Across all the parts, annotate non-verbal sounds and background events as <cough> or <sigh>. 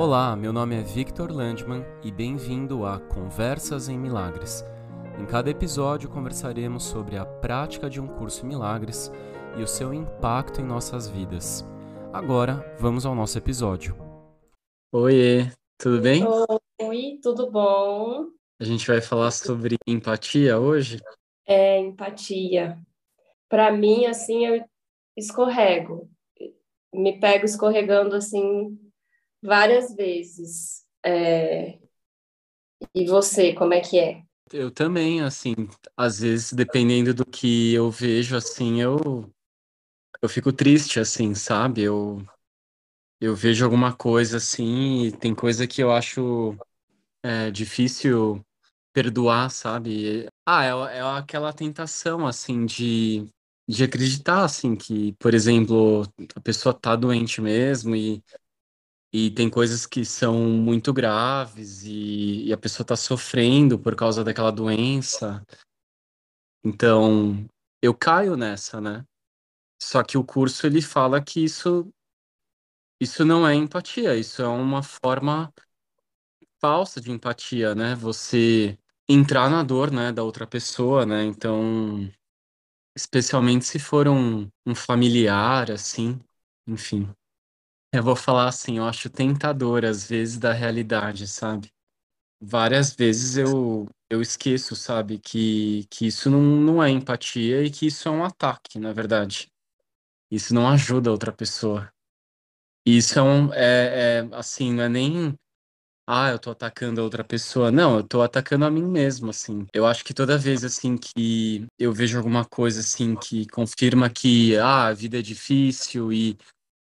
Olá, meu nome é Victor Landman e bem-vindo a Conversas em Milagres. Em cada episódio conversaremos sobre a prática de um curso em milagres e o seu impacto em nossas vidas. Agora, vamos ao nosso episódio. Oiê, tudo bem? Oi, tudo bom? A gente vai falar sobre empatia hoje? É, empatia. Para mim, assim, eu escorrego. Me pego escorregando, assim, várias vezes. É... E você, como é que é? Eu também, assim, às vezes, dependendo do que eu vejo, assim, eu, eu fico triste, assim, sabe? Eu, eu vejo alguma coisa, assim, e tem coisa que eu acho é, difícil perdoar, sabe? Ah, é, é aquela tentação, assim, de, de acreditar, assim, que, por exemplo, a pessoa tá doente mesmo e e tem coisas que são muito graves e, e a pessoa está sofrendo por causa daquela doença. Então, eu caio nessa, né? Só que o curso ele fala que isso isso não é empatia, isso é uma forma falsa de empatia, né? Você entrar na dor, né, da outra pessoa, né? Então, especialmente se for um, um familiar, assim, enfim. Eu vou falar assim, eu acho tentador às vezes da realidade, sabe? Várias vezes eu, eu esqueço, sabe, que, que isso não, não é empatia e que isso é um ataque, na verdade. Isso não ajuda a outra pessoa. Isso é um, é, é assim, não é nem, ah, eu tô atacando a outra pessoa. Não, eu tô atacando a mim mesmo, assim. Eu acho que toda vez, assim, que eu vejo alguma coisa, assim, que confirma que, ah, a vida é difícil e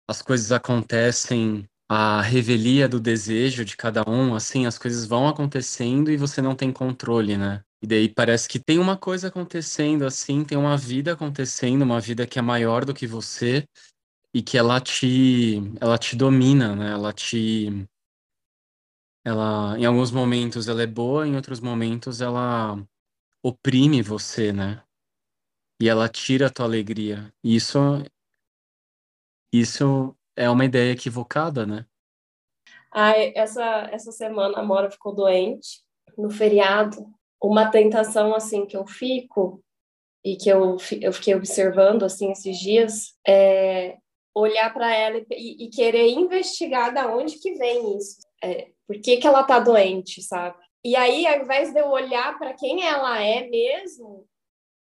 as coisas acontecem, a revelia do desejo de cada um, assim, as coisas vão acontecendo e você não tem controle, né? E daí parece que tem uma coisa acontecendo assim, tem uma vida acontecendo, uma vida que é maior do que você e que ela te, ela te domina, né? Ela te ela em alguns momentos ela é boa, em outros momentos ela oprime você, né? E ela tira a tua alegria. E isso isso é uma ideia equivocada, né? Ai, essa, essa semana a Mora ficou doente no feriado. Uma tentação assim que eu fico e que eu, eu fiquei observando assim esses dias é olhar para ela e, e, querer investigar da onde que vem isso. É, por que, que ela tá doente, sabe? E aí, ao invés de eu olhar para quem ela é mesmo,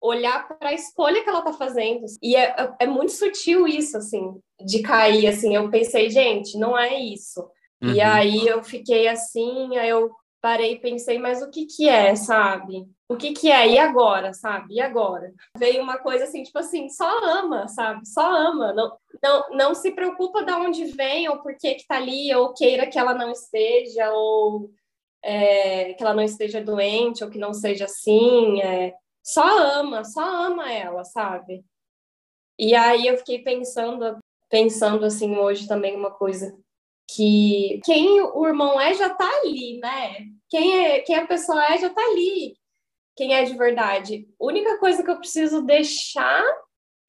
olhar para a escolha que ela está fazendo. E é, é, muito sutil isso, assim, de cair, assim. Eu pensei, gente, não é isso. Uhum. E aí eu fiquei assim, aí eu parei e pensei, mas o que que é, sabe? O que que é? E agora, sabe? E agora? Veio uma coisa assim, tipo assim, só ama, sabe? Só ama. Não, não, não se preocupa de onde vem ou por que que tá ali, ou queira que ela não esteja, ou é, que ela não esteja doente, ou que não seja assim. É, só ama, só ama ela, sabe? E aí eu fiquei pensando, pensando assim hoje também uma coisa que quem o irmão é já tá ali, né? Quem é, quem a pessoa é já tá ali. Quem é de verdade. A única coisa que eu preciso deixar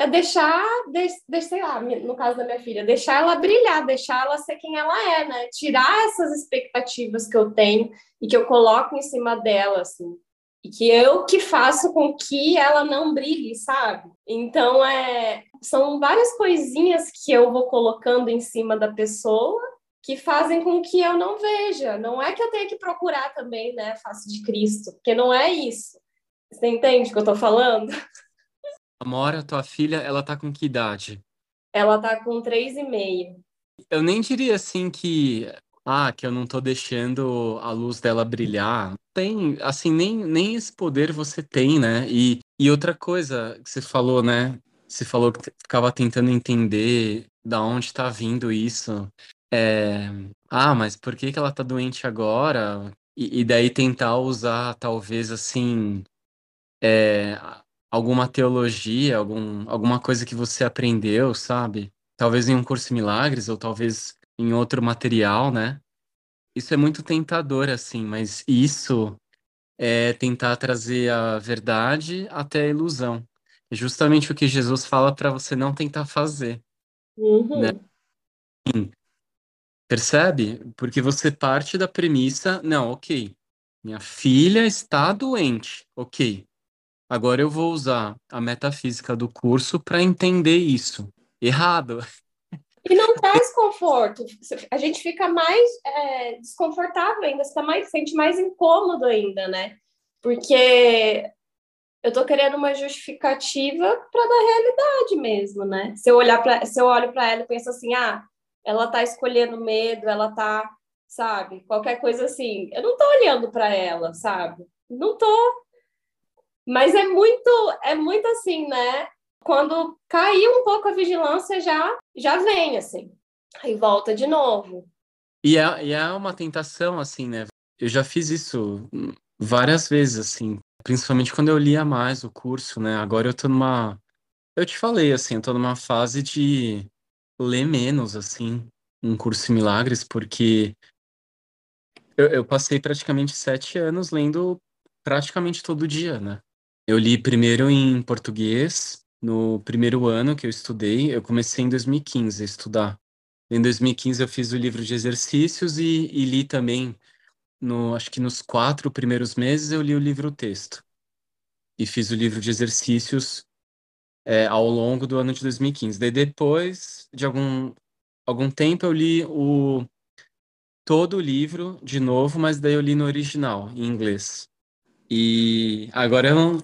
é deixar, de, de, sei lá, no caso da minha filha, deixar ela brilhar, deixar ela ser quem ela é, né? Tirar essas expectativas que eu tenho e que eu coloco em cima dela, assim e que eu que faço com que ela não brilhe, sabe? Então é são várias coisinhas que eu vou colocando em cima da pessoa que fazem com que eu não veja. Não é que eu tenha que procurar também, né, face de Cristo, porque não é isso. Você entende o que eu tô falando? Amora, tua filha, ela tá com que idade? Ela tá com três e meio. Eu nem diria assim que ah, que eu não tô deixando a luz dela brilhar. Tem, assim, nem, nem esse poder você tem, né? E, e outra coisa que você falou, né? Você falou que ficava tentando entender da onde tá vindo isso. É, ah, mas por que que ela tá doente agora? E, e daí tentar usar, talvez, assim, é, alguma teologia, algum, alguma coisa que você aprendeu, sabe? Talvez em um curso de milagres, ou talvez em outro material, né? Isso é muito tentador, assim, mas isso é tentar trazer a verdade até a ilusão. É justamente o que Jesus fala para você não tentar fazer, né? Uhum. Sim, Percebe? Porque você parte da premissa, não, ok, minha filha está doente, ok. Agora eu vou usar a metafísica do curso para entender isso. Errado. <laughs> E não traz conforto. A gente fica mais é, desconfortável ainda, você tá mais, sente mais incômodo ainda, né? Porque eu tô querendo uma justificativa para dar realidade mesmo, né? Se eu olhar para, se eu olho para ela e penso assim, ah, ela tá escolhendo medo, ela tá, sabe, qualquer coisa assim. Eu não tô olhando para ela, sabe? Não tô. Mas é muito, é muito assim, né? Quando caiu um pouco a vigilância, já, já vem assim. Aí volta de novo. E é, e é uma tentação, assim, né? Eu já fiz isso várias vezes, assim, principalmente quando eu lia mais o curso, né? Agora eu tô numa. Eu te falei, assim, eu tô numa fase de ler menos, assim, um curso em milagres, porque eu, eu passei praticamente sete anos lendo praticamente todo dia, né? Eu li primeiro em português, no primeiro ano que eu estudei, eu comecei em 2015 a estudar. Em 2015 eu fiz o livro de exercícios e, e li também, no, acho que nos quatro primeiros meses eu li o livro texto. E fiz o livro de exercícios é, ao longo do ano de 2015. Daí depois de algum, algum tempo eu li o, todo o livro de novo, mas daí eu li no original, em inglês. E agora eu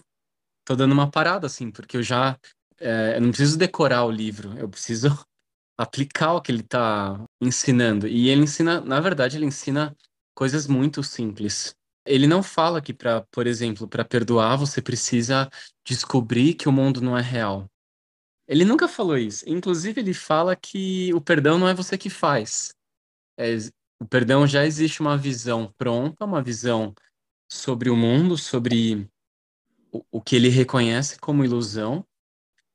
tô dando uma parada, assim, porque eu já é, eu não preciso decorar o livro, eu preciso <laughs> aplicar o que ele está ensinando. E ele ensina, na verdade, ele ensina coisas muito simples. Ele não fala que para, por exemplo, para perdoar você precisa descobrir que o mundo não é real. Ele nunca falou isso. Inclusive, ele fala que o perdão não é você que faz. É, o perdão já existe uma visão pronta, uma visão sobre o mundo, sobre o, o que ele reconhece como ilusão.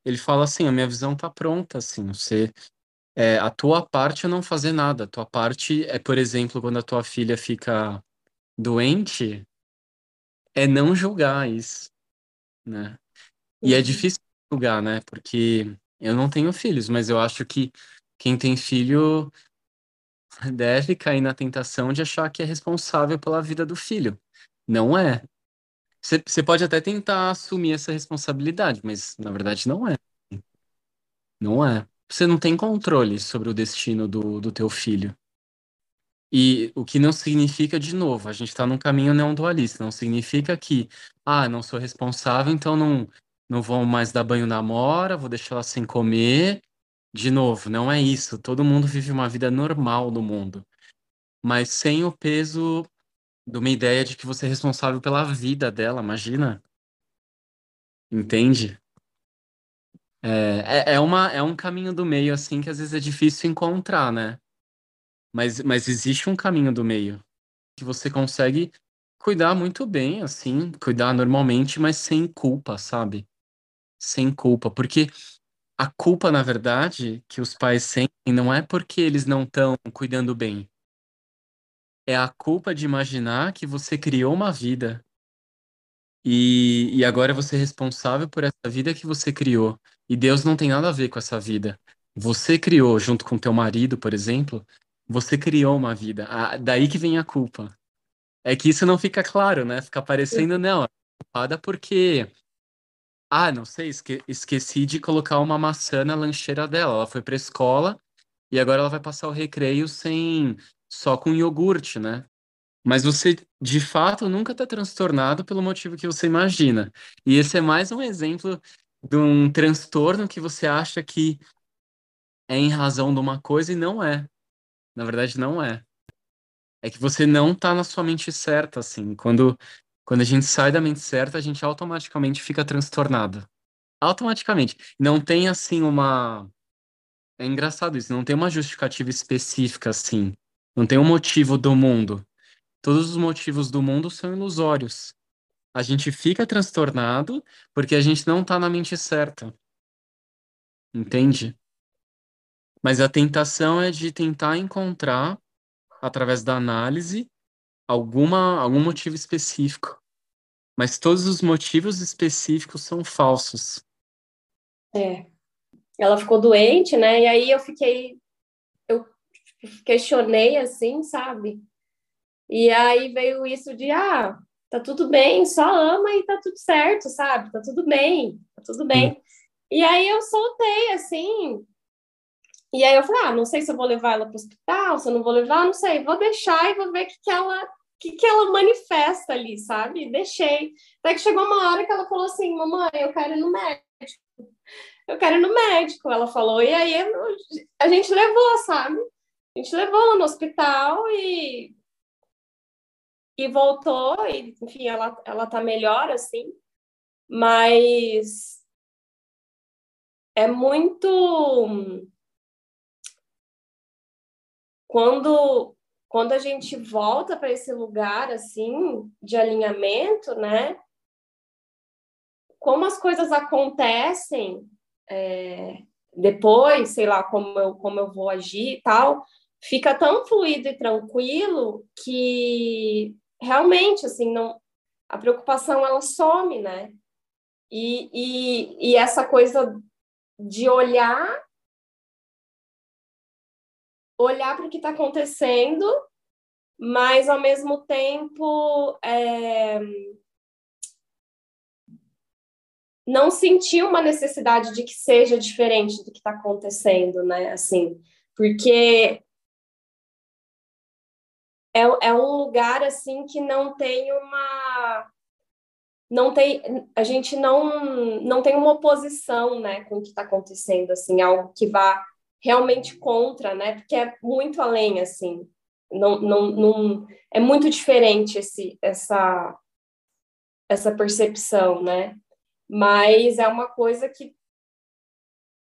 Ele fala assim: a minha visão está pronta, assim, você é, a tua parte é não fazer nada. A tua parte é, por exemplo, quando a tua filha fica doente, é não julgar isso, né? E é uhum. difícil julgar, né? Porque eu não tenho filhos, mas eu acho que quem tem filho deve cair na tentação de achar que é responsável pela vida do filho. Não é. Você pode até tentar assumir essa responsabilidade, mas na verdade não é. Não é você não tem controle sobre o destino do, do teu filho. E o que não significa, de novo, a gente está num caminho não dualista. Não significa que, ah, não sou responsável, então não, não vou mais dar banho na mora, vou deixar ela sem comer. De novo, não é isso. Todo mundo vive uma vida normal no mundo, mas sem o peso de uma ideia de que você é responsável pela vida dela, imagina? Entende? É, é, é, uma, é um caminho do meio, assim, que às vezes é difícil encontrar, né? Mas, mas existe um caminho do meio que você consegue cuidar muito bem, assim, cuidar normalmente, mas sem culpa, sabe? Sem culpa. Porque a culpa, na verdade, que os pais sentem não é porque eles não estão cuidando bem. É a culpa de imaginar que você criou uma vida e, e agora você é responsável por essa vida que você criou. E Deus não tem nada a ver com essa vida. Você criou, junto com teu marido, por exemplo, você criou uma vida. Ah, daí que vem a culpa. É que isso não fica claro, né? Fica parecendo, não, é culpada porque. Ah, não sei, esque esqueci de colocar uma maçã na lancheira dela. Ela foi pra escola e agora ela vai passar o recreio sem. Só com iogurte, né? Mas você, de fato, nunca está transtornado pelo motivo que você imagina. E esse é mais um exemplo de um transtorno que você acha que é em razão de uma coisa e não é. Na verdade, não é. É que você não tá na sua mente certa, assim. Quando, quando a gente sai da mente certa, a gente automaticamente fica transtornado. Automaticamente. Não tem, assim, uma. É engraçado isso, não tem uma justificativa específica, assim. Não tem um motivo do mundo. Todos os motivos do mundo são ilusórios a gente fica transtornado porque a gente não está na mente certa. Entende? Mas a tentação é de tentar encontrar, através da análise, alguma, algum motivo específico. Mas todos os motivos específicos são falsos. É. Ela ficou doente, né? E aí eu fiquei. Questionei assim, sabe? E aí veio isso de, ah, tá tudo bem, só ama e tá tudo certo, sabe? Tá tudo bem, tá tudo bem. Hum. E aí eu soltei, assim, e aí eu falei, ah, não sei se eu vou levar ela para o hospital, se eu não vou levar, não sei, vou deixar e vou ver o que, que ela que, que ela manifesta ali, sabe? Deixei. Até que chegou uma hora que ela falou assim, mamãe, eu quero ir no médico. Eu quero ir no médico, ela falou. E aí a gente levou, sabe? A gente levou ela no hospital e e voltou, e, enfim, ela, ela tá melhor, assim, mas é muito. Quando, quando a gente volta para esse lugar, assim, de alinhamento, né? Como as coisas acontecem é, depois, sei lá, como eu, como eu vou agir e tal, fica tão fluido e tranquilo que realmente, assim, não, a preocupação ela some, né? E, e, e essa coisa de olhar olhar para o que está acontecendo, mas ao mesmo tempo é, não sentir uma necessidade de que seja diferente do que está acontecendo, né? Assim, porque é, é um lugar assim que não tem uma não tem a gente não não tem uma oposição né com o que está acontecendo assim algo que vá realmente contra né porque é muito além assim não, não, não é muito diferente esse essa essa percepção né mas é uma coisa que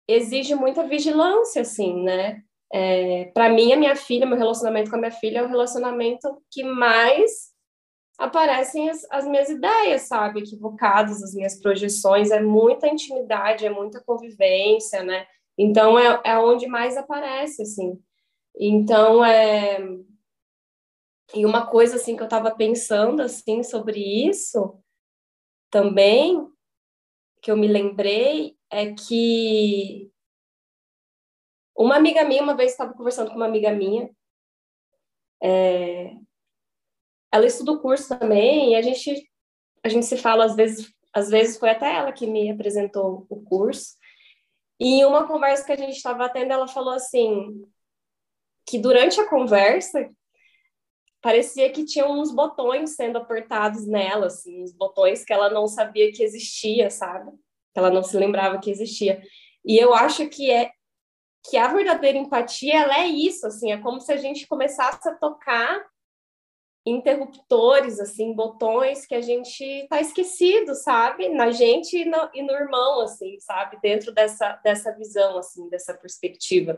exige muita vigilância assim né é, para mim, a minha filha, meu relacionamento com a minha filha é o relacionamento que mais aparecem as, as minhas ideias, sabe? Equivocadas, as minhas projeções. É muita intimidade, é muita convivência, né? Então, é, é onde mais aparece, assim. Então, é... E uma coisa, assim, que eu estava pensando, assim, sobre isso também, que eu me lembrei, é que uma amiga minha, uma vez estava conversando com uma amiga minha, é, ela estuda o curso também, e a gente, a gente se fala às vezes, às vezes foi até ela que me apresentou o curso, e em uma conversa que a gente estava tendo, ela falou assim, que durante a conversa, parecia que tinha uns botões sendo apertados nela, assim, uns botões que ela não sabia que existia, sabe? Que ela não se lembrava que existia. E eu acho que é que a verdadeira empatia ela é isso, assim, é como se a gente começasse a tocar interruptores, assim, botões que a gente tá esquecido, sabe? Na gente e no, e no irmão, assim, sabe? Dentro dessa, dessa visão, assim, dessa perspectiva.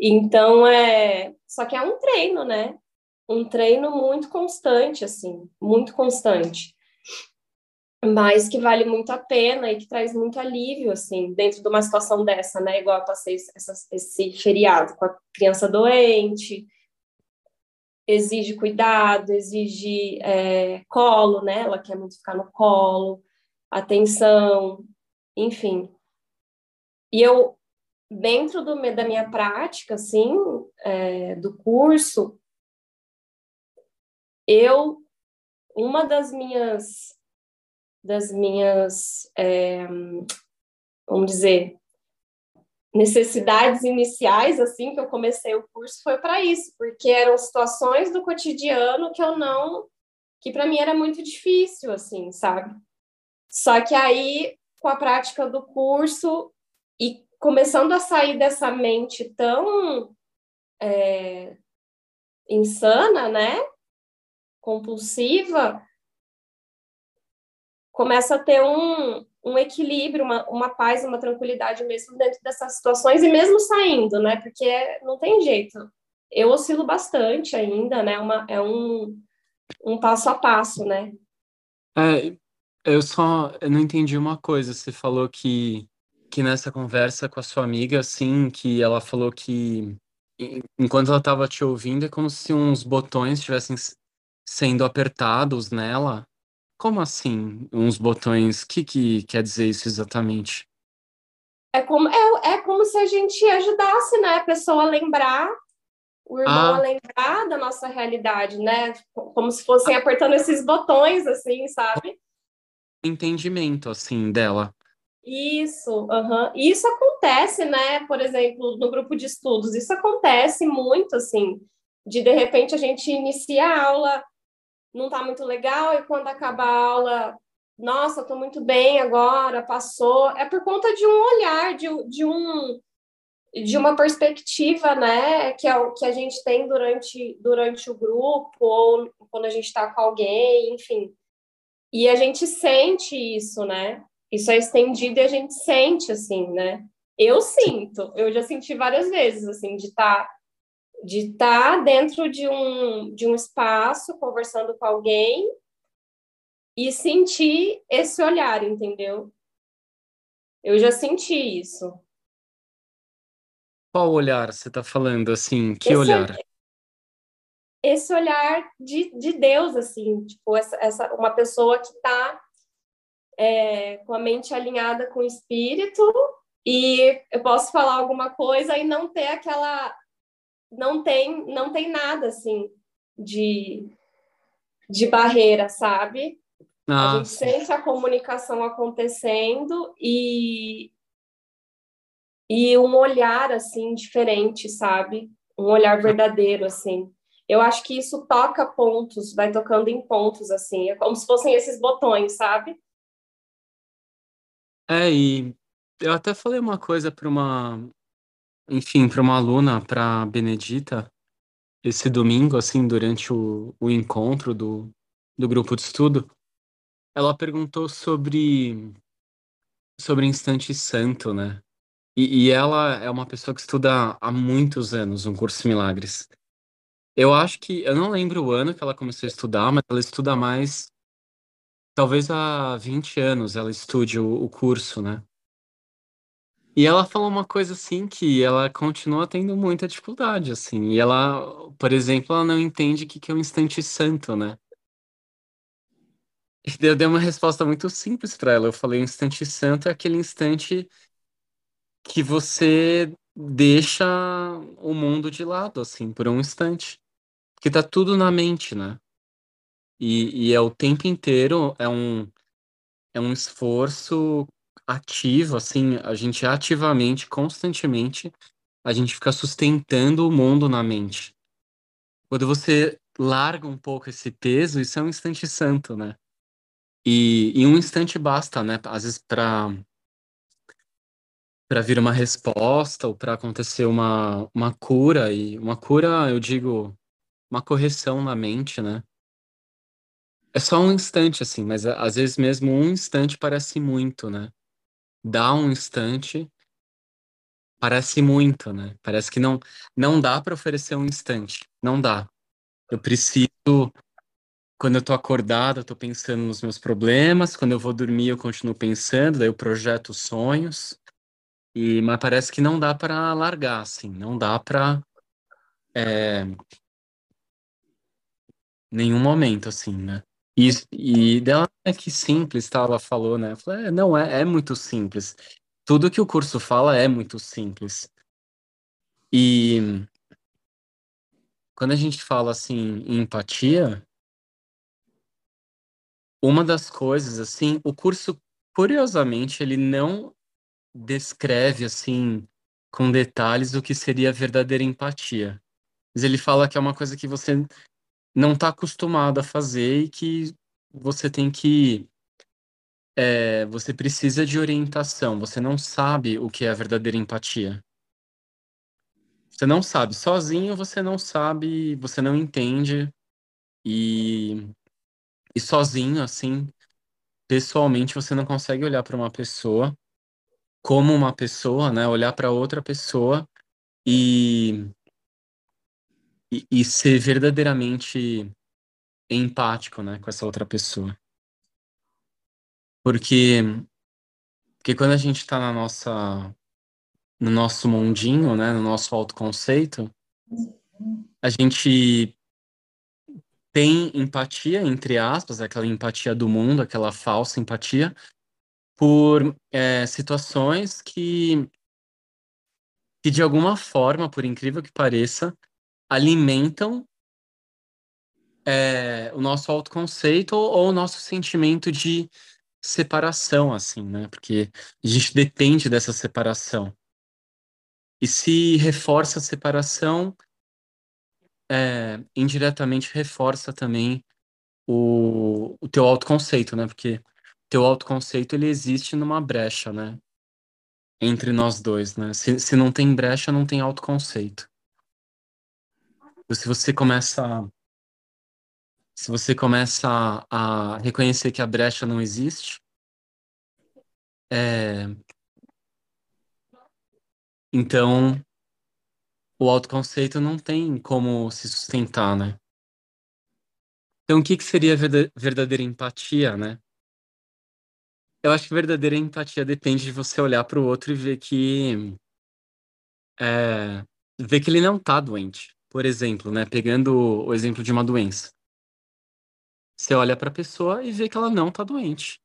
Então, é... Só que é um treino, né? Um treino muito constante, assim, muito constante mas que vale muito a pena e que traz muito alívio, assim, dentro de uma situação dessa, né? Igual eu passei essa, esse feriado com a criança doente, exige cuidado, exige é, colo, né? Ela quer muito ficar no colo, atenção, enfim. E eu, dentro do, da minha prática, assim, é, do curso, eu, uma das minhas das minhas, é, vamos dizer, necessidades iniciais, assim, que eu comecei o curso, foi para isso, porque eram situações do cotidiano que eu não, que para mim era muito difícil, assim, sabe? Só que aí, com a prática do curso e começando a sair dessa mente tão é, insana, né? Compulsiva, começa a ter um, um equilíbrio, uma, uma paz, uma tranquilidade mesmo dentro dessas situações e mesmo saindo, né? Porque não tem jeito. Eu oscilo bastante ainda, né? Uma, é um, um passo a passo, né? É, eu só eu não entendi uma coisa. Você falou que, que nessa conversa com a sua amiga, assim, que ela falou que enquanto ela estava te ouvindo, é como se uns botões estivessem sendo apertados nela como assim, uns botões? O que, que quer dizer isso exatamente? É como, é, é como se a gente ajudasse né, a pessoa a lembrar o irmão ah. a lembrar da nossa realidade, né? Como se fossem apertando esses botões, assim, sabe? Entendimento, assim, dela. Isso, uhum. isso acontece, né? Por exemplo, no grupo de estudos, isso acontece muito, assim, de de repente a gente inicia a aula, não tá muito legal, e quando acaba a aula, nossa, tô muito bem agora, passou. É por conta de um olhar, de, de um de uma perspectiva, né, que é o que a gente tem durante, durante o grupo, ou quando a gente está com alguém, enfim. E a gente sente isso, né? Isso é estendido e a gente sente, assim, né? Eu sinto, eu já senti várias vezes, assim, de estar tá, de estar tá dentro de um, de um espaço, conversando com alguém, e sentir esse olhar, entendeu? Eu já senti isso. Qual olhar você está falando, assim? Que esse, olhar? Esse olhar de, de Deus, assim, tipo, essa, essa, uma pessoa que está é, com a mente alinhada com o espírito e eu posso falar alguma coisa e não ter aquela não tem não tem nada assim de de barreira sabe ah, a gente sente a comunicação acontecendo e e um olhar assim diferente, sabe? Um olhar verdadeiro assim. Eu acho que isso toca pontos, vai tocando em pontos assim, é como se fossem esses botões, sabe? É, e eu até falei uma coisa para uma, enfim, para uma aluna, para Benedita, esse domingo, assim, durante o, o encontro do, do grupo de estudo, ela perguntou sobre sobre instante santo, né? E, e, ela é uma pessoa que estuda há muitos anos um curso de milagres. Eu acho que, eu não lembro o ano que ela começou a estudar, mas ela estuda mais, talvez há 20 anos ela estude o, o curso, né? E ela falou uma coisa assim que ela continua tendo muita dificuldade, assim. E ela, por exemplo, ela não entende o que, que é um instante santo, né? Eu dei uma resposta muito simples para ela. Eu falei, o instante santo é aquele instante que você deixa o mundo de lado, assim, por um instante. Porque tá tudo na mente, né? E, e é o tempo inteiro, é um, é um esforço ativo, assim, a gente ativamente, constantemente, a gente fica sustentando o mundo na mente. Quando você larga um pouco esse peso, isso é um instante santo, né? E, e um instante basta, né? Às vezes para para vir uma resposta ou para acontecer uma, uma cura e uma cura, eu digo, uma correção na mente, né? É só um instante assim, mas às vezes mesmo um instante parece muito, né? Dá um instante parece muito, né? Parece que não não dá para oferecer um instante, não dá. Eu preciso quando eu tô acordado, eu tô pensando nos meus problemas, quando eu vou dormir eu continuo pensando, daí eu projeto sonhos. E, mas parece que não dá para largar, assim, não dá para é, nenhum momento, assim, né? E, e dela é que simples, tá? Ela falou, né? falei, é, não, é, é muito simples. Tudo que o curso fala é muito simples. E quando a gente fala assim em empatia, uma das coisas, assim, o curso, curiosamente, ele não descreve assim com detalhes o que seria verdadeira empatia. Mas ele fala que é uma coisa que você não está acostumado a fazer e que você tem que é, você precisa de orientação. Você não sabe o que é a verdadeira empatia. Você não sabe. Sozinho você não sabe, você não entende. E, e sozinho, assim, pessoalmente, você não consegue olhar para uma pessoa como uma pessoa, né? Olhar para outra pessoa e, e, e, ser verdadeiramente empático, né? Com essa outra pessoa. Porque, porque quando a gente está na nossa no nosso mundinho, né? No nosso autoconceito, a gente tem empatia, entre aspas, aquela empatia do mundo, aquela falsa empatia, por é, situações que, que, de alguma forma, por incrível que pareça, alimentam é, o nosso autoconceito ou, ou o nosso sentimento de separação, assim, né? Porque a gente depende dessa separação. E se reforça a separação, é, indiretamente reforça também o, o teu autoconceito, né? Porque teu autoconceito ele existe numa brecha, né? Entre nós dois, né? Se, se não tem brecha, não tem autoconceito. Se você começa se você começa a, reconhecer que a brecha não existe, é, então o autoconceito não tem como se sustentar, né? Então, o que, que seria verdadeira empatia, né? Eu acho que verdadeira empatia depende de você olhar para o outro e ver que é, ver que ele não está doente. Por exemplo, né? Pegando o exemplo de uma doença. Você olha para a pessoa e vê que ela não está doente.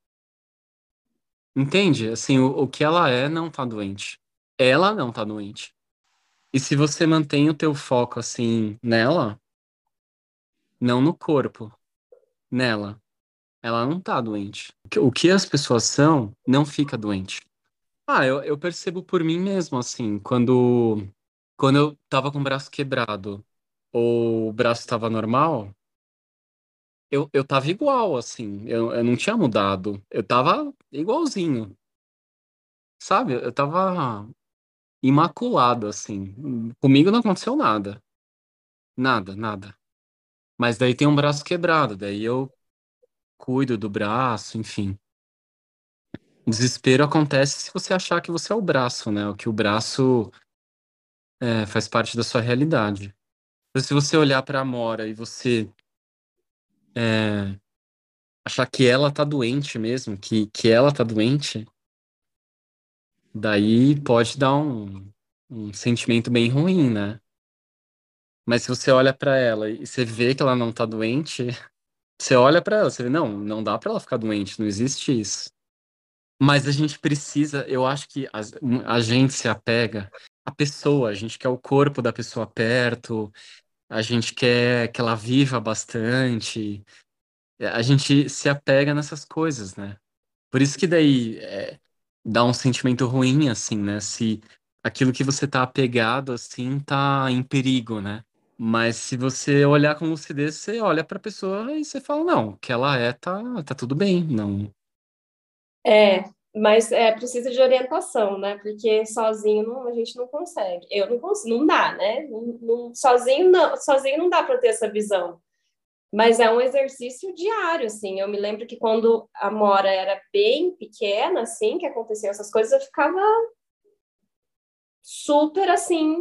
Entende? Assim, o, o que ela é não está doente. Ela não está doente. E se você mantém o teu foco assim nela, não no corpo, nela, ela não tá doente. O que as pessoas são não fica doente. Ah, eu, eu percebo por mim mesmo, assim, quando, quando eu tava com o braço quebrado ou o braço tava normal, eu, eu tava igual, assim, eu, eu não tinha mudado. Eu tava igualzinho. Sabe? Eu tava imaculado, assim. Comigo não aconteceu nada. Nada, nada. Mas daí tem um braço quebrado, daí eu cuido do braço, enfim. Desespero acontece se você achar que você é o braço, né? O que o braço é, faz parte da sua realidade. Se você olhar para a Mora e você é, achar que ela tá doente mesmo, que, que ela tá doente, daí pode dar um, um sentimento bem ruim, né? Mas se você olha para ela e você vê que ela não tá doente, você olha para ela, você vê, não, não dá para ela ficar doente, não existe isso. Mas a gente precisa, eu acho que a, a gente se apega à pessoa, a gente quer o corpo da pessoa perto, a gente quer que ela viva bastante, a gente se apega nessas coisas, né? Por isso que daí é, dá um sentimento ruim, assim, né? Se aquilo que você tá apegado, assim, tá em perigo, né? Mas se você olhar com lucidez, você olha para a pessoa e você fala, não, o que ela é, tá, tá tudo bem, não. É, mas é precisa de orientação, né? Porque sozinho não, a gente não consegue. Eu não consigo, não dá, né? Não, não, sozinho não, sozinho não dá para ter essa visão. Mas é um exercício diário, assim. Eu me lembro que quando a Mora era bem pequena, assim, que aconteciam essas coisas, eu ficava super assim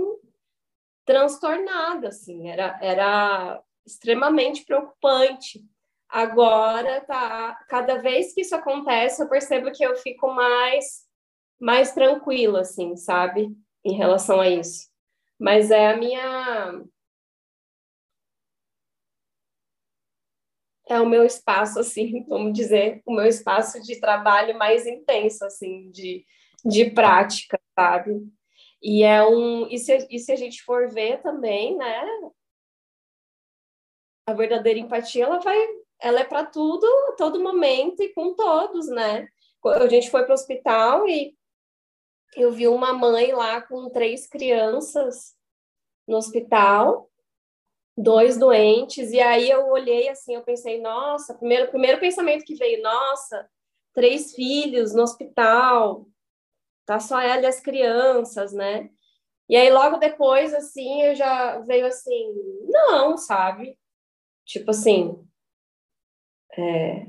transtornada, assim, era, era extremamente preocupante. Agora, tá, cada vez que isso acontece, eu percebo que eu fico mais, mais tranquila, assim, sabe, em relação a isso. Mas é a minha. É o meu espaço, assim, <laughs> vamos dizer, o meu espaço de trabalho mais intenso, assim, de, de prática, sabe? E é um. E se, e se a gente for ver também, né? A verdadeira empatia, ela vai. Ela é para tudo, todo momento e com todos, né? A gente foi para o hospital e eu vi uma mãe lá com três crianças no hospital, dois doentes, e aí eu olhei assim, eu pensei, nossa, primeiro, primeiro pensamento que veio, nossa, três filhos no hospital, tá só ela e as crianças, né? E aí logo depois, assim, eu já veio assim, não, sabe? Tipo assim, é,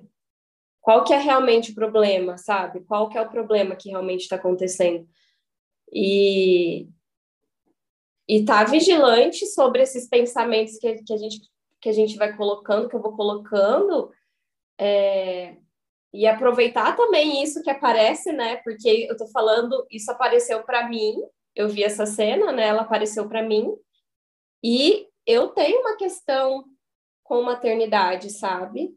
qual que é realmente o problema, sabe? Qual que é o problema que realmente está acontecendo? E e tá vigilante sobre esses pensamentos que, que a gente que a gente vai colocando, que eu vou colocando, é, e aproveitar também isso que aparece, né? Porque eu tô falando, isso apareceu para mim, eu vi essa cena, né? Ela apareceu para mim, e eu tenho uma questão com maternidade, sabe?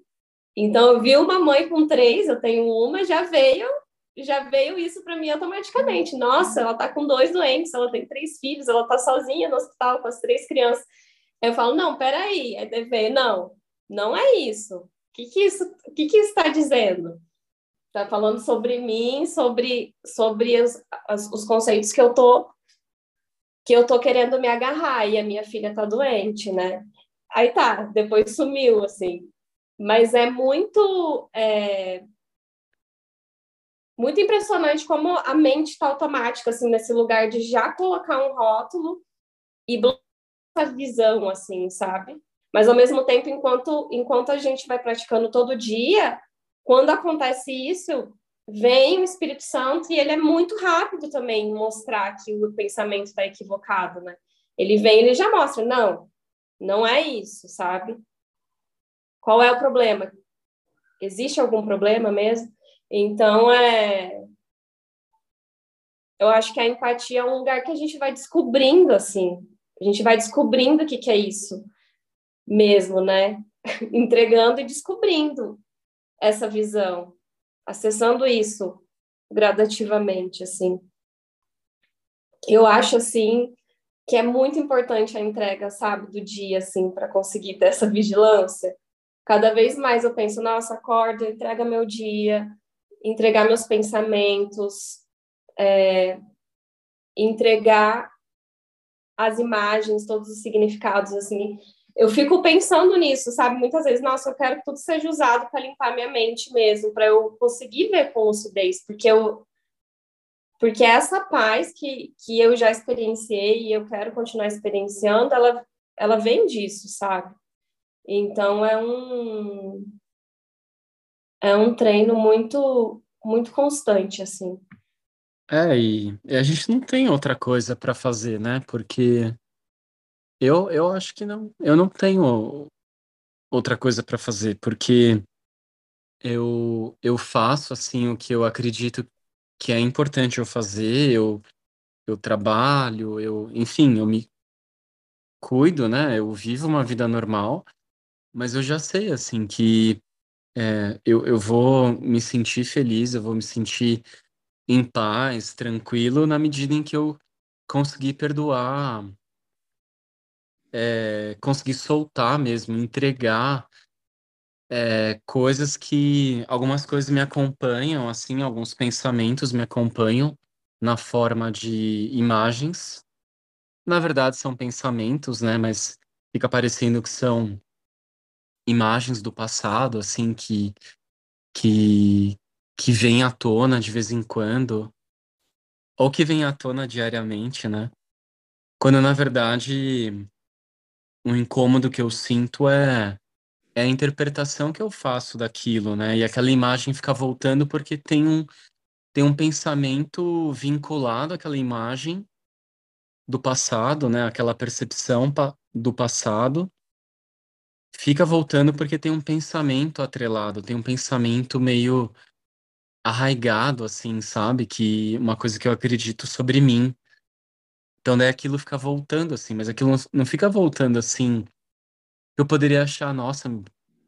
Então eu vi uma mãe com três, eu tenho uma, já veio, já veio isso para mim automaticamente. Nossa, ela tá com dois doentes, ela tem três filhos, ela tá sozinha no hospital com as três crianças. Eu falo, não, peraí, a TV, não, não é isso. O que que isso, que que está dizendo? Está falando sobre mim, sobre, sobre os, os conceitos que eu tô que eu tô querendo me agarrar e a minha filha tá doente, né? Aí tá, depois sumiu, assim. Mas é muito é, muito impressionante como a mente está automática, assim, nesse lugar de já colocar um rótulo e a visão, assim, sabe? Mas ao mesmo tempo, enquanto, enquanto a gente vai praticando todo dia, quando acontece isso, vem o Espírito Santo e ele é muito rápido também em mostrar que o pensamento está equivocado, né? Ele vem, ele já mostra, não, não é isso, sabe? Qual é o problema? Existe algum problema mesmo? Então, é... Eu acho que a empatia é um lugar que a gente vai descobrindo, assim. A gente vai descobrindo o que, que é isso mesmo, né? <laughs> Entregando e descobrindo essa visão, acessando isso gradativamente, assim. Eu acho, assim, que é muito importante a entrega, sabe, do dia, assim, para conseguir ter essa vigilância. Cada vez mais eu penso, nossa, acorda, entrega meu dia, entregar meus pensamentos, é, entregar as imagens, todos os significados, assim. Eu fico pensando nisso, sabe? Muitas vezes, nossa, eu quero que tudo seja usado para limpar minha mente mesmo, para eu conseguir ver com lucidez, porque eu porque essa paz que, que eu já experienciei e eu quero continuar experienciando, ela, ela vem disso, sabe? Então é um é um treino muito muito constante assim. É, e, e a gente não tem outra coisa para fazer, né? Porque eu, eu acho que não, eu não tenho outra coisa para fazer, porque eu, eu faço assim o que eu acredito que é importante eu fazer, eu, eu trabalho, eu, enfim, eu me cuido, né? Eu vivo uma vida normal, mas eu já sei assim que é, eu, eu vou me sentir feliz, eu vou me sentir em paz, tranquilo, na medida em que eu conseguir perdoar, é, conseguir soltar mesmo, entregar é, coisas que algumas coisas me acompanham, assim, alguns pensamentos me acompanham na forma de imagens. Na verdade, são pensamentos, né? Mas fica parecendo que são imagens do passado, assim, que que que vem à tona de vez em quando, ou que vem à tona diariamente, né? Quando na verdade o incômodo que eu sinto é, é a interpretação que eu faço daquilo, né? E aquela imagem fica voltando porque tem um, tem um pensamento vinculado àquela imagem do passado, né? Aquela percepção pa do passado fica voltando porque tem um pensamento atrelado, tem um pensamento meio arraigado, assim, sabe? Que uma coisa que eu acredito sobre mim. Então, daí aquilo fica voltando, assim, mas aquilo não, fica voltando assim. Eu poderia achar, nossa,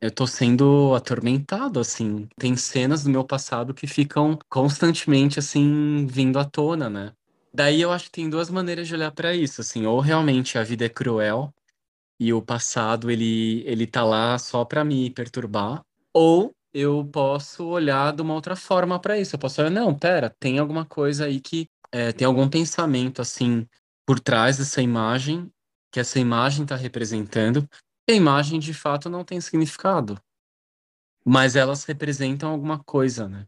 eu tô sendo atormentado, assim. Tem cenas do meu passado que ficam constantemente, assim, vindo à tona, né? Daí eu acho que tem duas maneiras de olhar para isso, assim, ou realmente a vida é cruel e o passado ele ele tá lá só para me perturbar, ou eu posso olhar de uma outra forma para isso. Eu posso olhar, não, pera, tem alguma coisa aí que é, tem algum pensamento assim por trás dessa imagem que essa imagem está representando. E a imagem de fato não tem significado, mas elas representam alguma coisa, né?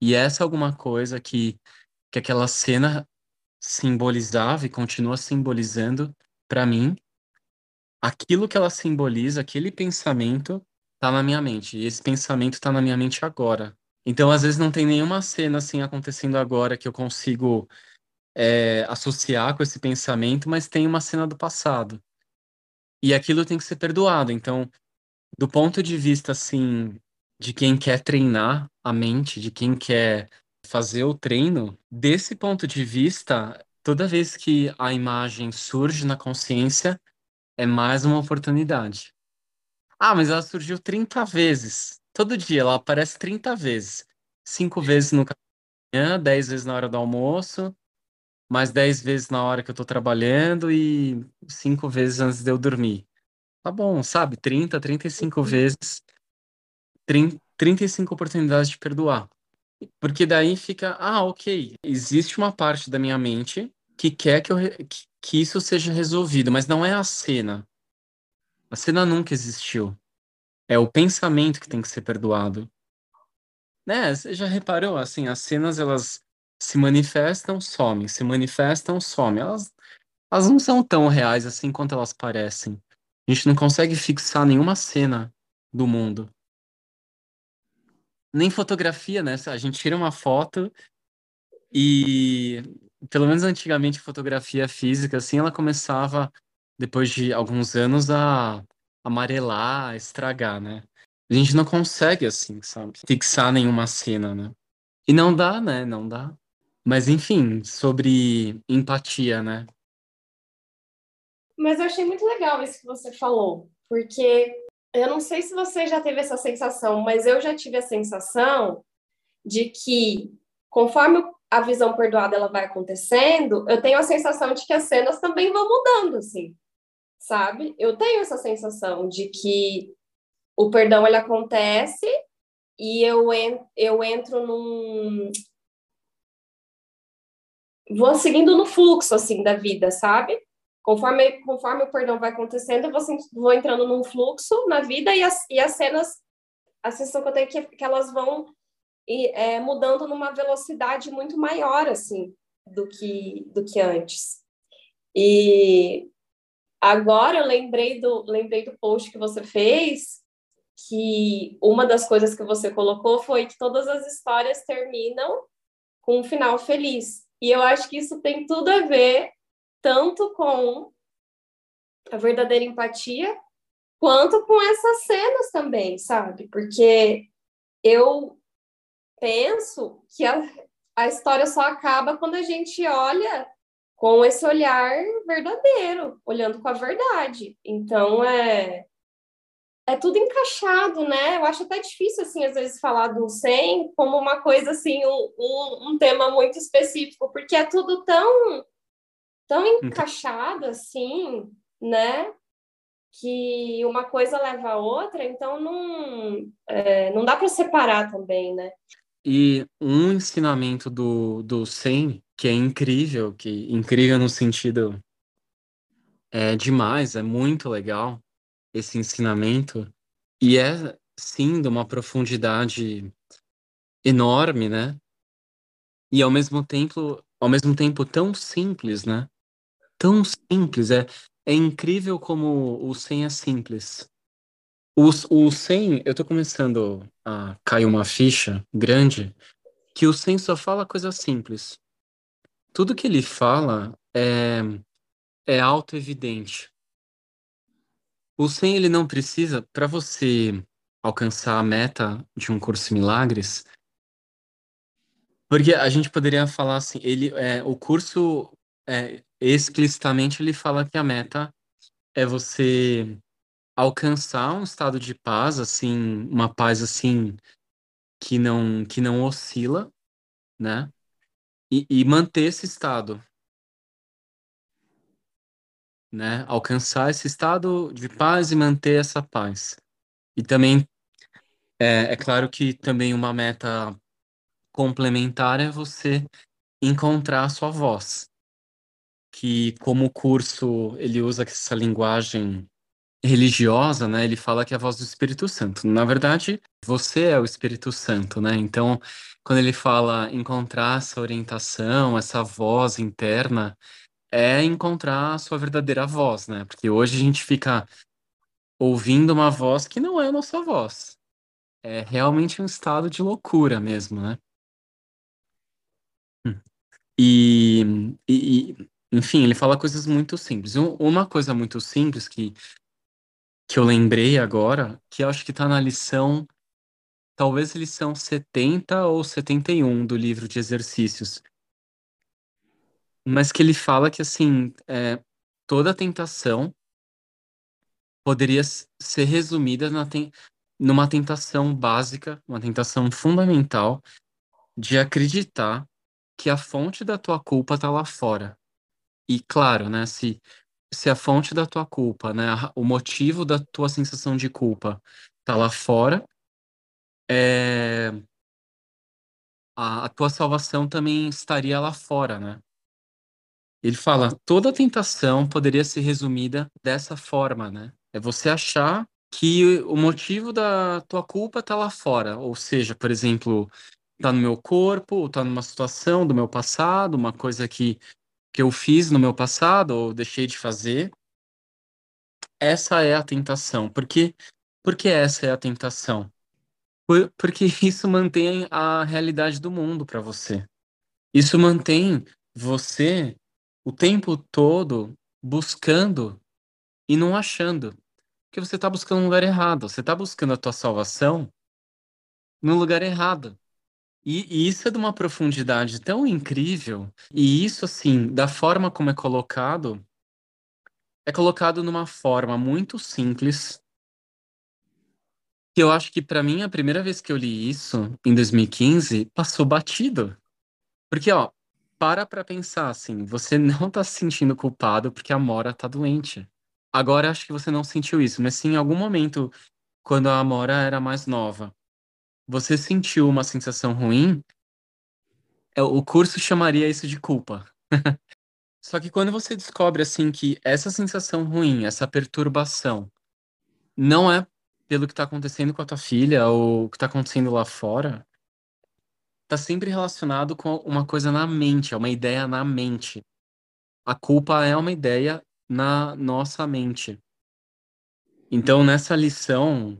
E essa alguma coisa que que aquela cena simbolizava e continua simbolizando para mim, aquilo que ela simboliza, aquele pensamento tá na minha mente. E esse pensamento tá na minha mente agora. Então, às vezes, não tem nenhuma cena assim acontecendo agora que eu consigo é, associar com esse pensamento, mas tem uma cena do passado. E aquilo tem que ser perdoado. Então, do ponto de vista assim de quem quer treinar a mente, de quem quer fazer o treino, desse ponto de vista, toda vez que a imagem surge na consciência, é mais uma oportunidade. Ah, mas ela surgiu 30 vezes. Todo dia ela aparece 30 vezes. Cinco vezes no café da manhã, 10 vezes na hora do almoço. mais 10 vezes na hora que eu tô trabalhando e cinco vezes antes de eu dormir. Tá bom, sabe? 30, 35 vezes, 30, 35 oportunidades de perdoar. Porque daí fica, ah, ok, existe uma parte da minha mente que quer que, eu, que, que isso seja resolvido, mas não é a cena. A cena nunca existiu. É o pensamento que tem que ser perdoado. Né? Você já reparou, assim, as cenas, elas se manifestam, somem, se manifestam, somem. Elas, elas não são tão reais assim quanto elas parecem. A gente não consegue fixar nenhuma cena do mundo. Nem fotografia, né? A gente tira uma foto e, pelo menos antigamente, fotografia física, assim, ela começava, depois de alguns anos, a amarelar, a estragar, né? A gente não consegue, assim, sabe? Fixar nenhuma cena, né? E não dá, né? Não dá. Mas, enfim, sobre empatia, né? Mas eu achei muito legal isso que você falou, porque eu não sei se você já teve essa sensação, mas eu já tive a sensação de que conforme a visão perdoada ela vai acontecendo, eu tenho a sensação de que as cenas também vão mudando, assim, sabe? Eu tenho essa sensação de que o perdão ele acontece e eu, en eu entro num vou seguindo no fluxo assim da vida, sabe? Conforme, conforme o perdão vai acontecendo, eu vou, vou entrando num fluxo na vida e as, e as cenas, a sensação que eu tenho é que, que elas vão e, é, mudando numa velocidade muito maior, assim, do que, do que antes. E agora eu lembrei do, lembrei do post que você fez, que uma das coisas que você colocou foi que todas as histórias terminam com um final feliz. E eu acho que isso tem tudo a ver tanto com a verdadeira empatia, quanto com essas cenas também, sabe? Porque eu penso que a, a história só acaba quando a gente olha com esse olhar verdadeiro, olhando com a verdade. Então, é, é tudo encaixado, né? Eu acho até difícil, assim, às vezes falar do 100 como uma coisa, assim, um, um, um tema muito específico, porque é tudo tão tão encaixado assim, né? Que uma coisa leva a outra, então não, é, não dá para separar também, né? E um ensinamento do, do Sen, que é incrível, que incrível no sentido é demais, é muito legal esse ensinamento, e é sim de uma profundidade enorme, né? E ao mesmo tempo, ao mesmo tempo tão simples, né? tão simples. É, é incrível como o 100 é simples. O, o 100, eu tô começando a cair uma ficha grande que o 100 só fala coisa simples. Tudo que ele fala é, é auto-evidente. O 100 ele não precisa, para você alcançar a meta de um curso milagres, porque a gente poderia falar assim, ele é o curso é, explicitamente ele fala que a meta é você alcançar um estado de paz, assim, uma paz assim que não que não oscila, né? E, e manter esse estado, né? Alcançar esse estado de paz e manter essa paz. E também é, é claro que também uma meta complementar é você encontrar a sua voz, que como o curso ele usa essa linguagem religiosa, né? Ele fala que é a voz do Espírito Santo. Na verdade, você é o Espírito Santo, né? Então, quando ele fala encontrar essa orientação, essa voz interna, é encontrar a sua verdadeira voz, né? Porque hoje a gente fica ouvindo uma voz que não é a nossa voz. É realmente um estado de loucura mesmo, né? E, e, enfim, ele fala coisas muito simples. Uma coisa muito simples que, que eu lembrei agora, que acho que está na lição, talvez lição 70 ou 71 do livro de exercícios, mas que ele fala que, assim, é, toda tentação poderia ser resumida na numa tentação básica, uma tentação fundamental de acreditar que a fonte da tua culpa tá lá fora. E claro, né, se, se a fonte da tua culpa, né, o motivo da tua sensação de culpa tá lá fora, é, a, a tua salvação também estaria lá fora, né? Ele fala, toda tentação poderia ser resumida dessa forma, né? É você achar que o motivo da tua culpa tá lá fora, ou seja, por exemplo, tá no meu corpo, tá numa situação do meu passado, uma coisa que, que eu fiz no meu passado ou deixei de fazer. Essa é a tentação. Por que, por que essa é a tentação? Por, porque <laughs> isso mantém a realidade do mundo para você. Isso mantém você o tempo todo buscando e não achando. Porque você está buscando um lugar errado. Você está buscando a tua salvação no lugar errado. E, e, isso é de uma profundidade tão incrível. E isso, assim, da forma como é colocado, é colocado numa forma muito simples. Que eu acho que, para mim, a primeira vez que eu li isso, em 2015, passou batido. Porque, ó, para pra pensar assim, você não tá se sentindo culpado porque a Mora tá doente. Agora acho que você não sentiu isso, mas sim em algum momento, quando a Amora era mais nova, você sentiu uma sensação ruim, é, o curso chamaria isso de culpa. <laughs> Só que quando você descobre assim que essa sensação ruim, essa perturbação, não é pelo que está acontecendo com a tua filha ou o que está acontecendo lá fora, tá sempre relacionado com uma coisa na mente, é uma ideia na mente. A culpa é uma ideia na nossa mente. Então, nessa lição,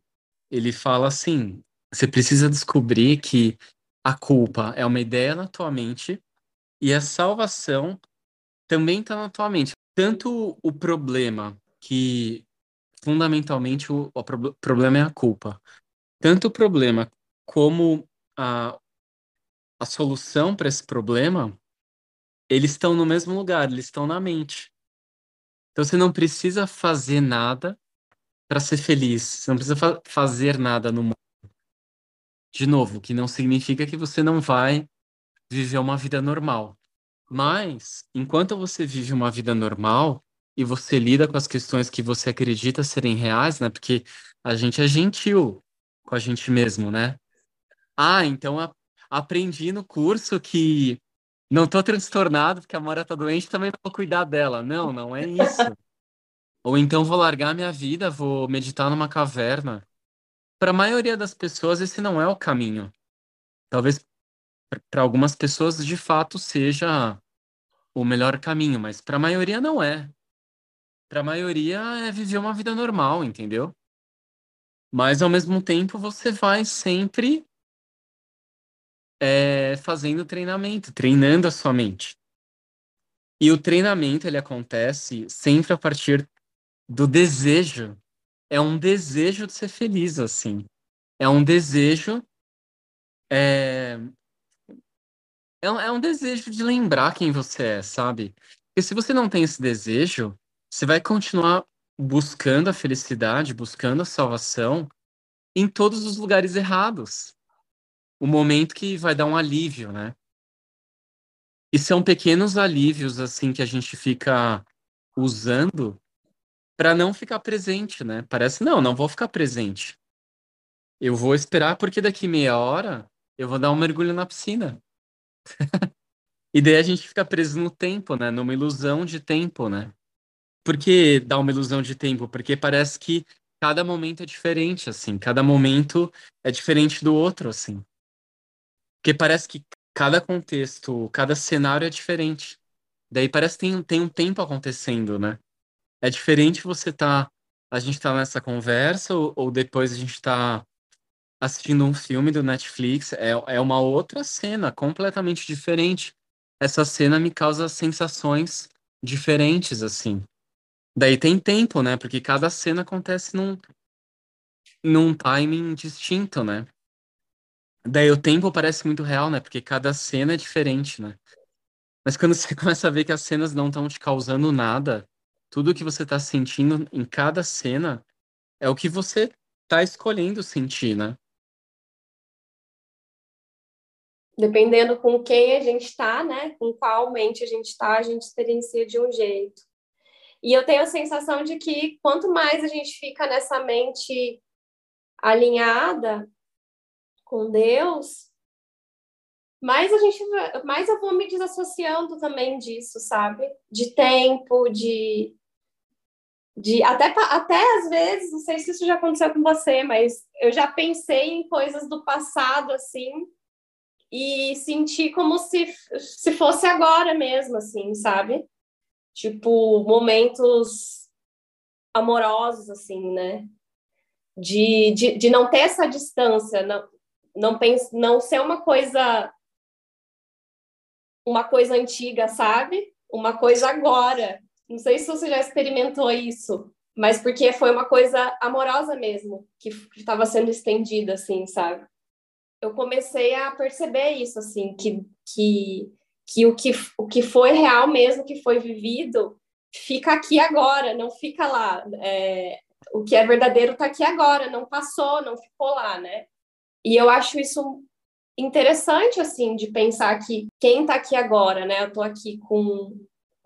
ele fala assim: você precisa descobrir que a culpa é uma ideia na tua mente e a salvação também está na tua mente. Tanto o problema, que fundamentalmente o, o problema é a culpa, tanto o problema como a, a solução para esse problema, eles estão no mesmo lugar, eles estão na mente. Então você não precisa fazer nada para ser feliz, você não precisa fa fazer nada no mundo. De novo, que não significa que você não vai viver uma vida normal. Mas, enquanto você vive uma vida normal e você lida com as questões que você acredita serem reais, né? Porque a gente é gentil com a gente mesmo, né? Ah, então a aprendi no curso que não tô transtornado porque a Mora tá doente, também vou cuidar dela. Não, não é isso. <laughs> Ou então vou largar minha vida, vou meditar numa caverna. Para a maioria das pessoas, esse não é o caminho. Talvez para algumas pessoas, de fato, seja o melhor caminho, mas para a maioria não é. Para a maioria é viver uma vida normal, entendeu? Mas ao mesmo tempo você vai sempre é, fazendo treinamento, treinando a sua mente. E o treinamento ele acontece sempre a partir do desejo. É um desejo de ser feliz, assim. É um desejo. É, é um, é um desejo de lembrar quem você é, sabe? Porque se você não tem esse desejo, você vai continuar buscando a felicidade, buscando a salvação em todos os lugares errados o momento que vai dar um alívio, né? E são pequenos alívios assim que a gente fica usando para não ficar presente, né? Parece não, não vou ficar presente. Eu vou esperar porque daqui meia hora eu vou dar um mergulho na piscina. <laughs> e daí a gente fica preso no tempo, né? Numa ilusão de tempo, né? Por que dá uma ilusão de tempo? Porque parece que cada momento é diferente, assim. Cada momento é diferente do outro, assim. Porque parece que cada contexto, cada cenário é diferente. Daí parece que tem, tem um tempo acontecendo, né? É diferente você tá. A gente tá nessa conversa, ou, ou depois a gente tá assistindo um filme do Netflix. É, é uma outra cena, completamente diferente. Essa cena me causa sensações diferentes, assim. Daí tem tempo, né? Porque cada cena acontece num, num timing distinto, né? Daí o tempo parece muito real, né? Porque cada cena é diferente, né? Mas quando <laughs> você começa a ver que as cenas não estão te causando nada, tudo que você tá sentindo em cada cena é o que você tá escolhendo sentir, né? dependendo com quem a gente está, né? Com qual mente a gente está, a gente experiencia de um jeito. E eu tenho a sensação de que quanto mais a gente fica nessa mente alinhada com Deus, mais a gente, mais eu vou me desassociando também disso, sabe? De tempo, de de até, até às vezes, não sei se isso já aconteceu com você, mas eu já pensei em coisas do passado assim e senti como se, se fosse agora mesmo, assim, sabe? Tipo, momentos amorosos, assim, né? De, de, de não ter essa distância, não, não, pense, não ser uma coisa uma coisa antiga, sabe? Uma coisa agora. Não sei se você já experimentou isso, mas porque foi uma coisa amorosa mesmo, que estava sendo estendida, assim, sabe? Eu comecei a perceber isso, assim, que, que, que, o, que o que foi real mesmo, que foi vivido, fica aqui agora, não fica lá. É, o que é verdadeiro está aqui agora, não passou, não ficou lá, né? E eu acho isso interessante, assim, de pensar que quem está aqui agora, né? Eu estou aqui com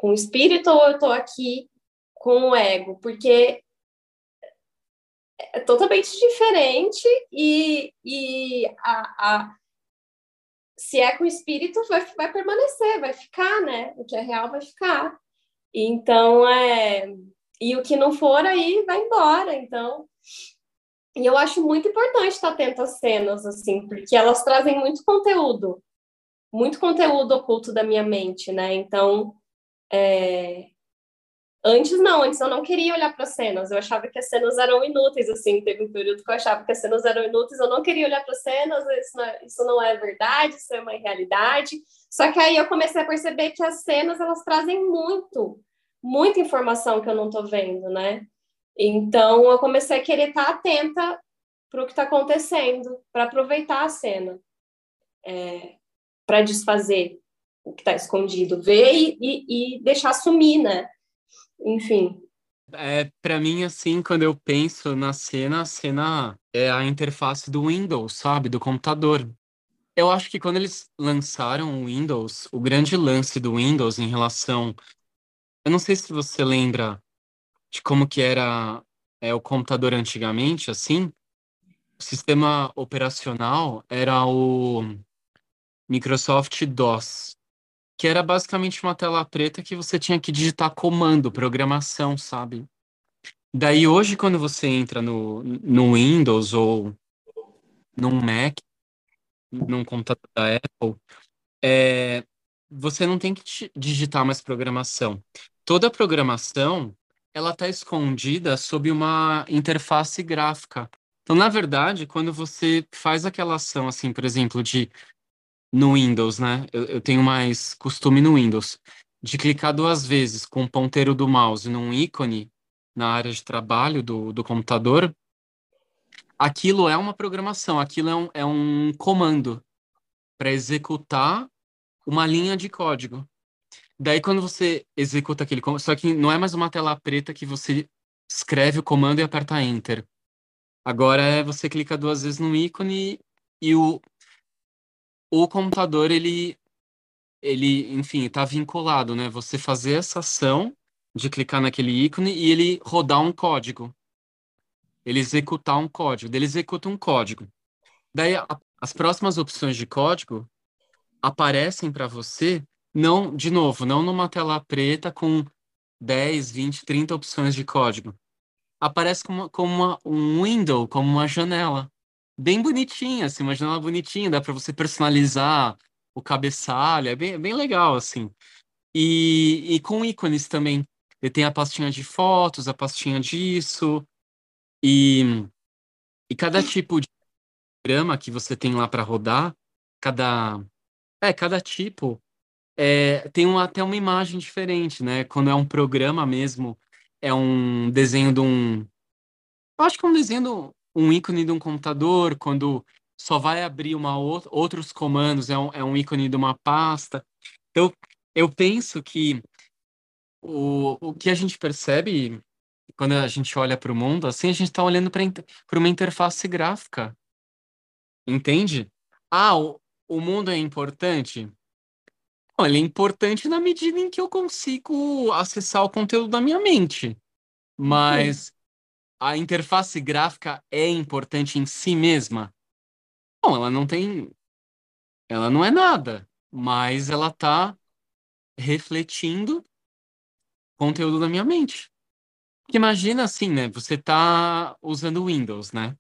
com o espírito ou eu estou aqui com o ego? Porque é totalmente diferente e, e a, a, se é com o espírito vai, vai permanecer, vai ficar, né? O que é real vai ficar. Então, é... E o que não for aí vai embora, então... E eu acho muito importante estar atento às cenas, assim, porque elas trazem muito conteúdo, muito conteúdo oculto da minha mente, né? Então, é... Antes não, antes eu não queria olhar para as cenas, eu achava que as cenas eram inúteis, assim, teve um período que eu achava que as cenas eram inúteis, eu não queria olhar para as cenas, isso não, é, isso não é verdade, isso é uma realidade, só que aí eu comecei a perceber que as cenas, elas trazem muito, muita informação que eu não estou vendo, né? Então, eu comecei a querer estar atenta para o que está acontecendo, para aproveitar a cena, é, para desfazer, o que está escondido, ver e, e, e, deixar sumir, né? Enfim. É, para mim, assim, quando eu penso na cena, a cena é a interface do Windows, sabe? Do computador. Eu acho que quando eles lançaram o Windows, o grande lance do Windows em relação. Eu não sei se você lembra de como que era é, o computador antigamente, assim. O sistema operacional era o Microsoft DOS que era basicamente uma tela preta que você tinha que digitar comando, programação, sabe? Daí hoje, quando você entra no, no Windows ou num Mac, num computador da Apple, é, você não tem que digitar mais programação. Toda programação, ela está escondida sob uma interface gráfica. Então, na verdade, quando você faz aquela ação, assim, por exemplo, de no Windows, né? Eu, eu, tenho mais costume no Windows de clicar duas vezes com o ponteiro do mouse num ícone na área de trabalho do, do computador. Aquilo é uma programação, aquilo é um, é um comando para executar uma linha de código. Daí, quando você executa aquele comando, só que não é mais uma tela preta que você escreve o comando e aperta Enter. Agora é você clica duas vezes no ícone e o, o computador, ele, ele, enfim, está vinculado, né? Você fazer essa ação de clicar naquele ícone e ele rodar um código. Ele executar um código. Ele executa um código. Daí, a, as próximas opções de código aparecem para você, não, de novo, não numa tela preta com 10, 20, 30 opções de código. Aparece como, como uma, um window, como uma janela bem bonitinha, assim, uma janela bonitinha, dá para você personalizar o cabeçalho, é bem, é bem legal, assim. E, e com ícones também. Ele tem a pastinha de fotos, a pastinha disso, e, e cada tipo de programa que você tem lá para rodar, cada, é, cada tipo é, tem um, até uma imagem diferente, né? Quando é um programa mesmo, é um desenho de um. Eu acho que é um desenho um ícone de um computador, quando só vai abrir uma ou outros comandos, é um, é um ícone de uma pasta. Então, eu penso que o, o que a gente percebe quando a gente olha para o mundo, assim, a gente está olhando para uma interface gráfica. Entende? Ah, o, o mundo é importante? Ele é importante na medida em que eu consigo acessar o conteúdo da minha mente. Mas a interface gráfica é importante em si mesma? Não, ela não tem. Ela não é nada, mas ela está refletindo conteúdo da minha mente. Porque imagina assim, né? Você está usando Windows, né?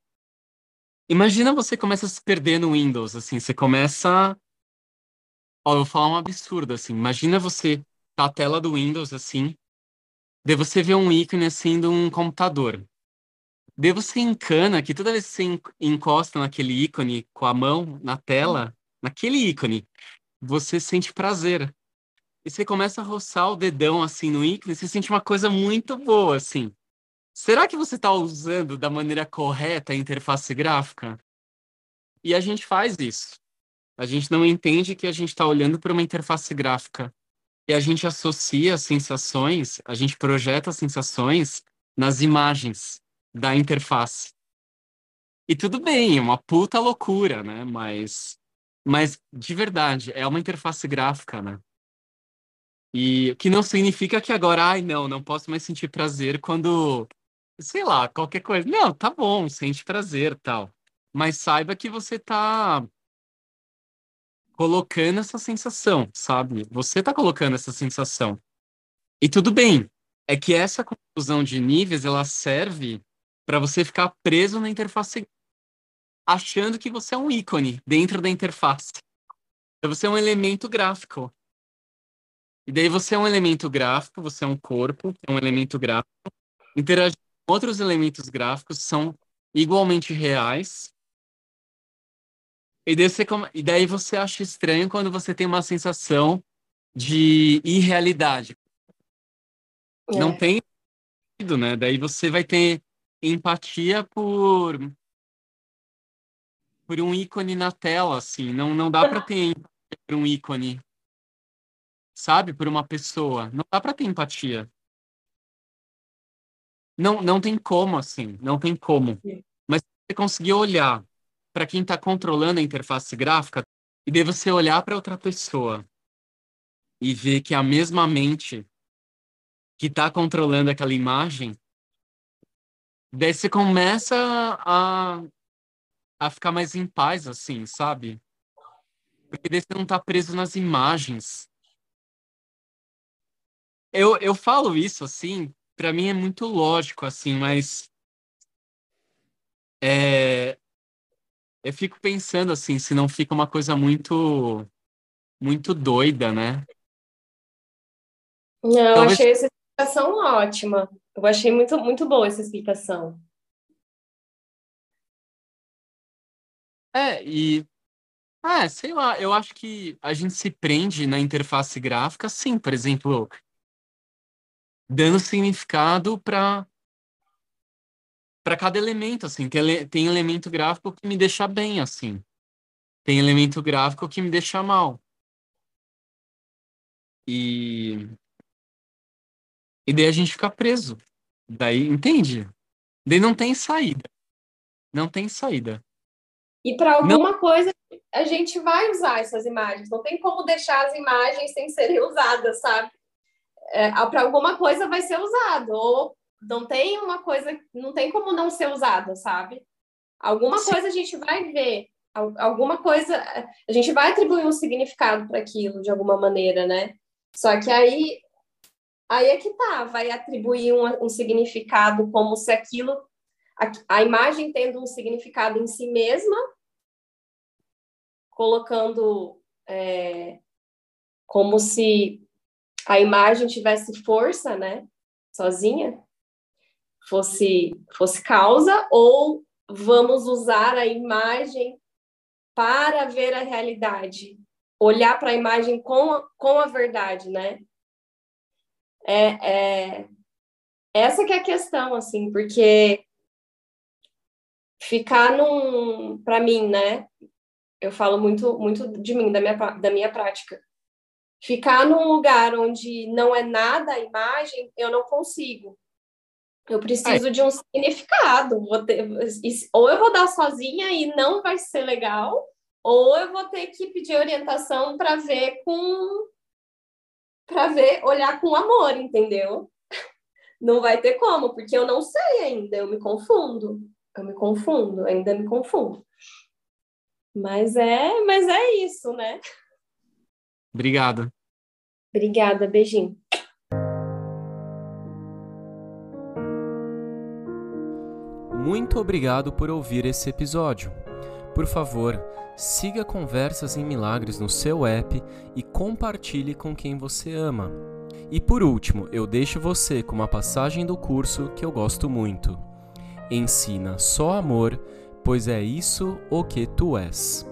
Imagina você começa a se perder no Windows, assim, você começa. Ó, eu vou falar um absurdo, assim. Imagina você tá a tela do Windows, assim, daí você vê um ícone, assim, de um computador. Daí você encana que toda vez que você encosta naquele ícone com a mão na tela, naquele ícone, você sente prazer. E você começa a roçar o dedão, assim, no ícone, você sente uma coisa muito boa, assim. Será que você está usando da maneira correta a interface gráfica? E a gente faz isso. A gente não entende que a gente está olhando para uma interface gráfica. E a gente associa sensações, a gente projeta sensações nas imagens da interface. E tudo bem, é uma puta loucura, né? Mas, mas de verdade, é uma interface gráfica, né? E o que não significa que agora, ai, não, não posso mais sentir prazer quando sei lá, qualquer coisa. Não, tá bom, sente prazer tal. Mas saiba que você tá colocando essa sensação, sabe? Você tá colocando essa sensação. E tudo bem. É que essa conclusão de níveis, ela serve para você ficar preso na interface achando que você é um ícone dentro da interface. Então, você é um elemento gráfico. E daí você é um elemento gráfico, você é um corpo, é um elemento gráfico, interagindo outros elementos gráficos são igualmente reais. E daí, você, e daí você acha estranho quando você tem uma sensação de irrealidade. É. Não tem sentido, né? Daí você vai ter empatia por por um ícone na tela, assim. Não, não dá para ter empatia por um ícone, sabe? Por uma pessoa. Não dá para ter empatia. Não, não tem como, assim, não tem como. Mas você conseguir olhar para quem está controlando a interface gráfica e daí você olhar para outra pessoa e ver que a mesma mente que está controlando aquela imagem, daí você começa a, a ficar mais em paz, assim, sabe? Porque daí você não está preso nas imagens. Eu, eu falo isso, assim, para mim é muito lógico, assim, mas é, eu fico pensando assim, se não fica uma coisa muito muito doida, né? Não, eu Talvez... achei essa explicação ótima. Eu achei muito muito boa essa explicação. É, e é, sei lá, eu acho que a gente se prende na interface gráfica, sim, por exemplo, dando significado para para cada elemento, assim. Tem, tem elemento gráfico que me deixa bem, assim. Tem elemento gráfico que me deixa mal. E e daí a gente fica preso. Daí, entende? Daí não tem saída. Não tem saída. E para alguma não... coisa a gente vai usar essas imagens. Não tem como deixar as imagens sem serem <laughs> usadas, sabe? é, para alguma coisa vai ser usado, ou não tem uma coisa, não tem como não ser usado, sabe? Alguma Sim. coisa a gente vai ver, alguma coisa, a gente vai atribuir um significado para aquilo de alguma maneira, né? Só que aí, aí é que tá, vai atribuir um, um significado como se aquilo, a, a imagem tendo um significado em si mesma, colocando é, como se a imagem tivesse força, né, sozinha, fosse fosse causa ou vamos usar a imagem para ver a realidade, olhar para a imagem com a, com a verdade, né? É, é essa que é a questão, assim, porque ficar num, para mim, né? Eu falo muito muito de mim, da minha da minha prática Ficar num lugar onde não é nada a imagem, eu não consigo. Eu preciso de um significado. Ter, ou eu vou dar sozinha e não vai ser legal, ou eu vou ter que pedir orientação para ver com para ver, olhar com amor, entendeu? <laughs> Não vai ter como, porque eu não sei ainda, eu me confundo. Eu me confundo, ainda me confundo. Mas é, mas é isso, né? Obrigado. Obrigada, beijinho. Muito obrigado por ouvir esse episódio. Por favor, siga Conversas em Milagres no seu app e compartilhe com quem você ama. E por último, eu deixo você com uma passagem do curso que eu gosto muito. Ensina só amor, pois é isso o que tu és.